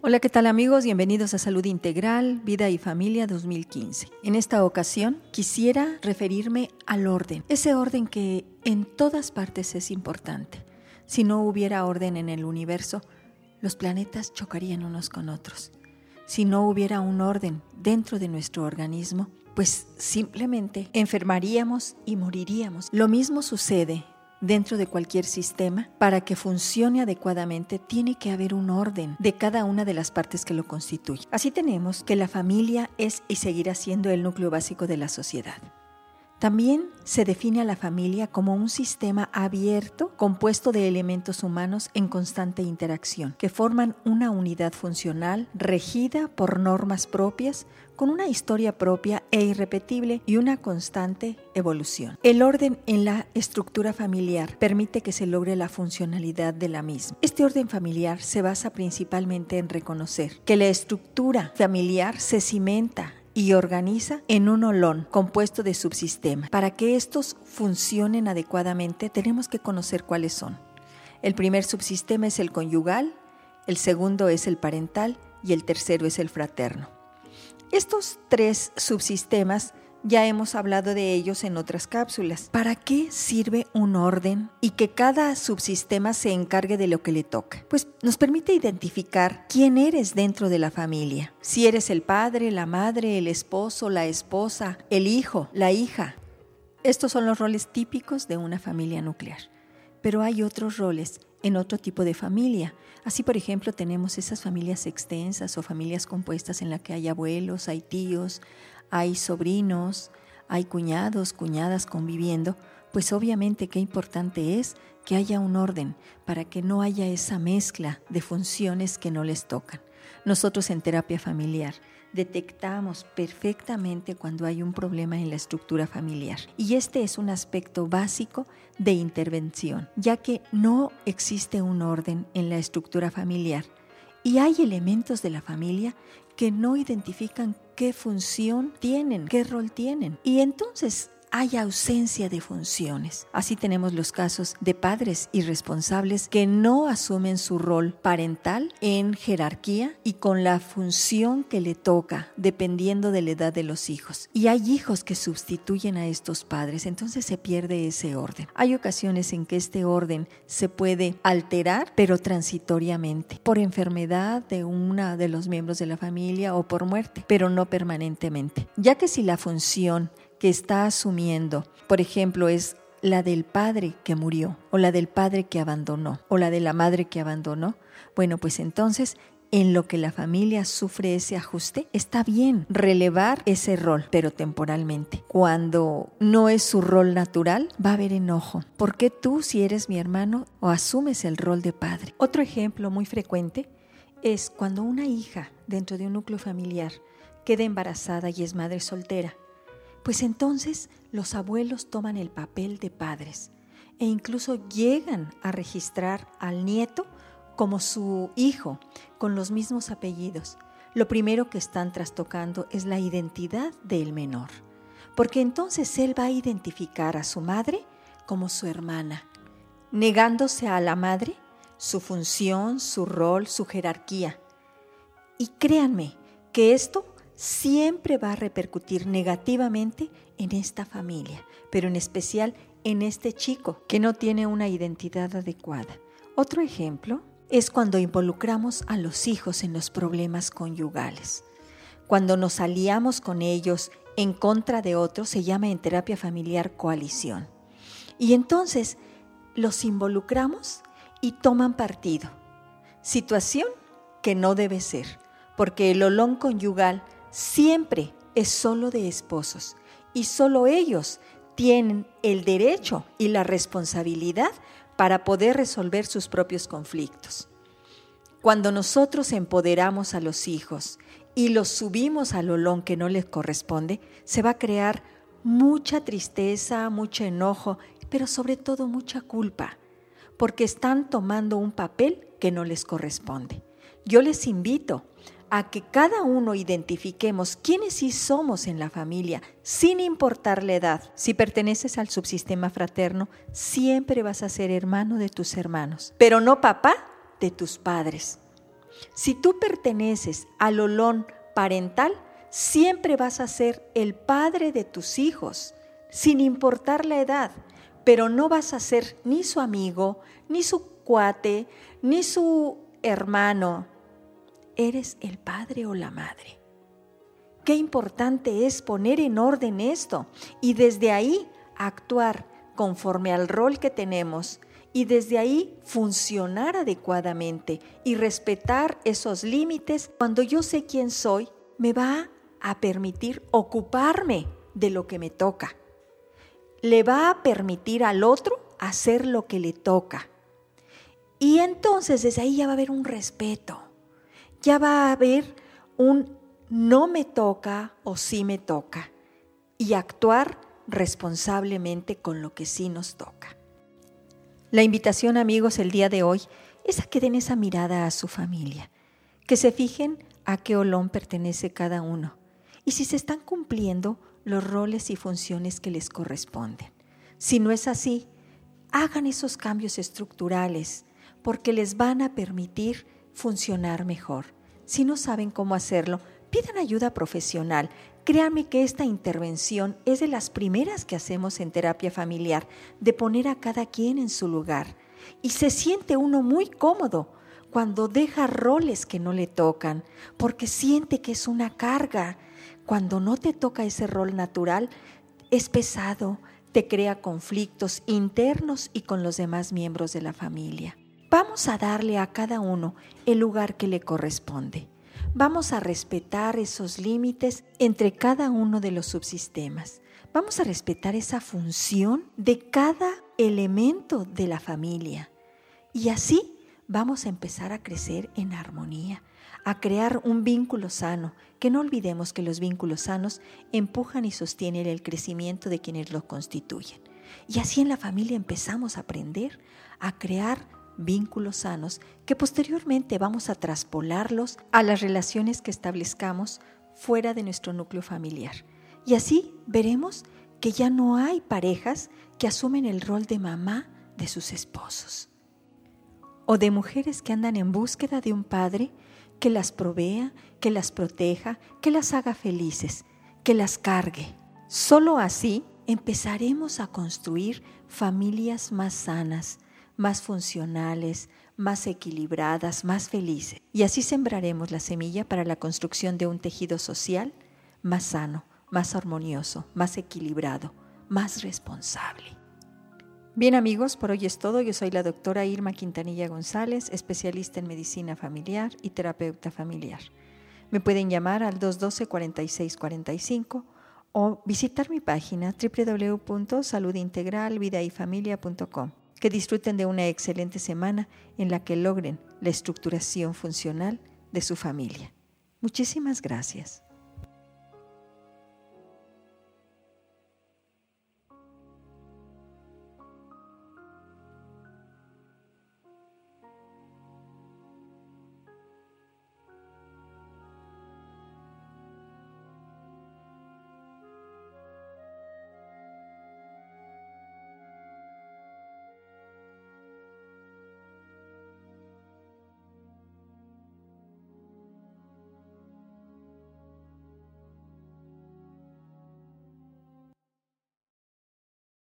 Hola, ¿qué tal amigos? Bienvenidos a Salud Integral, Vida y Familia 2015. En esta ocasión quisiera referirme al orden, ese orden que en todas partes es importante. Si no hubiera orden en el universo, los planetas chocarían unos con otros. Si no hubiera un orden dentro de nuestro organismo, pues simplemente enfermaríamos y moriríamos. Lo mismo sucede dentro de cualquier sistema, para que funcione adecuadamente, tiene que haber un orden de cada una de las partes que lo constituyen. Así tenemos que la familia es y seguirá siendo el núcleo básico de la sociedad. También se define a la familia como un sistema abierto compuesto de elementos humanos en constante interacción, que forman una unidad funcional regida por normas propias, con una historia propia e irrepetible y una constante evolución. El orden en la estructura familiar permite que se logre la funcionalidad de la misma. Este orden familiar se basa principalmente en reconocer que la estructura familiar se cimenta y organiza en un olón compuesto de subsistemas. Para que estos funcionen adecuadamente tenemos que conocer cuáles son. El primer subsistema es el conyugal, el segundo es el parental y el tercero es el fraterno. Estos tres subsistemas ya hemos hablado de ellos en otras cápsulas. ¿Para qué sirve un orden y que cada subsistema se encargue de lo que le toca? Pues nos permite identificar quién eres dentro de la familia. Si eres el padre, la madre, el esposo, la esposa, el hijo, la hija. Estos son los roles típicos de una familia nuclear. Pero hay otros roles en otro tipo de familia. Así, por ejemplo, tenemos esas familias extensas o familias compuestas en las que hay abuelos, hay tíos, hay sobrinos, hay cuñados, cuñadas conviviendo, pues obviamente qué importante es que haya un orden para que no haya esa mezcla de funciones que no les tocan. Nosotros en terapia familiar detectamos perfectamente cuando hay un problema en la estructura familiar. Y este es un aspecto básico de intervención, ya que no existe un orden en la estructura familiar y hay elementos de la familia que no identifican qué función tienen, qué rol tienen. Y entonces hay ausencia de funciones. Así tenemos los casos de padres irresponsables que no asumen su rol parental en jerarquía y con la función que le toca dependiendo de la edad de los hijos. Y hay hijos que sustituyen a estos padres, entonces se pierde ese orden. Hay ocasiones en que este orden se puede alterar, pero transitoriamente, por enfermedad de una de los miembros de la familia o por muerte, pero no permanentemente. Ya que si la función que está asumiendo, por ejemplo, es la del padre que murió, o la del padre que abandonó, o la de la madre que abandonó, bueno, pues entonces en lo que la familia sufre ese ajuste, está bien relevar ese rol, pero temporalmente. Cuando no es su rol natural, va a haber enojo. ¿Por qué tú, si eres mi hermano, o asumes el rol de padre? Otro ejemplo muy frecuente es cuando una hija dentro de un núcleo familiar queda embarazada y es madre soltera pues entonces los abuelos toman el papel de padres e incluso llegan a registrar al nieto como su hijo, con los mismos apellidos. Lo primero que están trastocando es la identidad del menor, porque entonces él va a identificar a su madre como su hermana, negándose a la madre su función, su rol, su jerarquía. Y créanme que esto siempre va a repercutir negativamente en esta familia, pero en especial en este chico que no tiene una identidad adecuada. Otro ejemplo es cuando involucramos a los hijos en los problemas conyugales. Cuando nos aliamos con ellos en contra de otros se llama en terapia familiar coalición. Y entonces los involucramos y toman partido. Situación que no debe ser, porque el olón conyugal siempre es solo de esposos y solo ellos tienen el derecho y la responsabilidad para poder resolver sus propios conflictos. Cuando nosotros empoderamos a los hijos y los subimos al olón que no les corresponde, se va a crear mucha tristeza, mucho enojo, pero sobre todo mucha culpa, porque están tomando un papel que no les corresponde. Yo les invito a que cada uno identifiquemos quiénes sí somos en la familia, sin importar la edad. Si perteneces al subsistema fraterno, siempre vas a ser hermano de tus hermanos, pero no papá de tus padres. Si tú perteneces al olón parental, siempre vas a ser el padre de tus hijos, sin importar la edad, pero no vas a ser ni su amigo, ni su cuate, ni su hermano. Eres el padre o la madre. Qué importante es poner en orden esto y desde ahí actuar conforme al rol que tenemos y desde ahí funcionar adecuadamente y respetar esos límites cuando yo sé quién soy, me va a permitir ocuparme de lo que me toca. Le va a permitir al otro hacer lo que le toca. Y entonces desde ahí ya va a haber un respeto, ya va a haber un no me toca o sí me toca y actuar responsablemente con lo que sí nos toca. La invitación amigos el día de hoy es a que den esa mirada a su familia, que se fijen a qué olón pertenece cada uno y si se están cumpliendo los roles y funciones que les corresponden. Si no es así, hagan esos cambios estructurales porque les van a permitir funcionar mejor. Si no saben cómo hacerlo, pidan ayuda profesional. Créanme que esta intervención es de las primeras que hacemos en terapia familiar, de poner a cada quien en su lugar. Y se siente uno muy cómodo cuando deja roles que no le tocan, porque siente que es una carga. Cuando no te toca ese rol natural, es pesado, te crea conflictos internos y con los demás miembros de la familia. Vamos a darle a cada uno el lugar que le corresponde. Vamos a respetar esos límites entre cada uno de los subsistemas. Vamos a respetar esa función de cada elemento de la familia. Y así vamos a empezar a crecer en armonía, a crear un vínculo sano, que no olvidemos que los vínculos sanos empujan y sostienen el crecimiento de quienes los constituyen. Y así en la familia empezamos a aprender a crear vínculos sanos que posteriormente vamos a traspolarlos a las relaciones que establezcamos fuera de nuestro núcleo familiar. Y así veremos que ya no hay parejas que asumen el rol de mamá de sus esposos o de mujeres que andan en búsqueda de un padre que las provea, que las proteja, que las haga felices, que las cargue. Solo así empezaremos a construir familias más sanas, más funcionales, más equilibradas, más felices. Y así sembraremos la semilla para la construcción de un tejido social más sano, más armonioso, más equilibrado, más responsable. Bien amigos, por hoy es todo. Yo soy la doctora Irma Quintanilla González, especialista en medicina familiar y terapeuta familiar. Me pueden llamar al 212-4645 o visitar mi página www.saludintegralvidayfamilia.com. Que disfruten de una excelente semana en la que logren la estructuración funcional de su familia. Muchísimas gracias.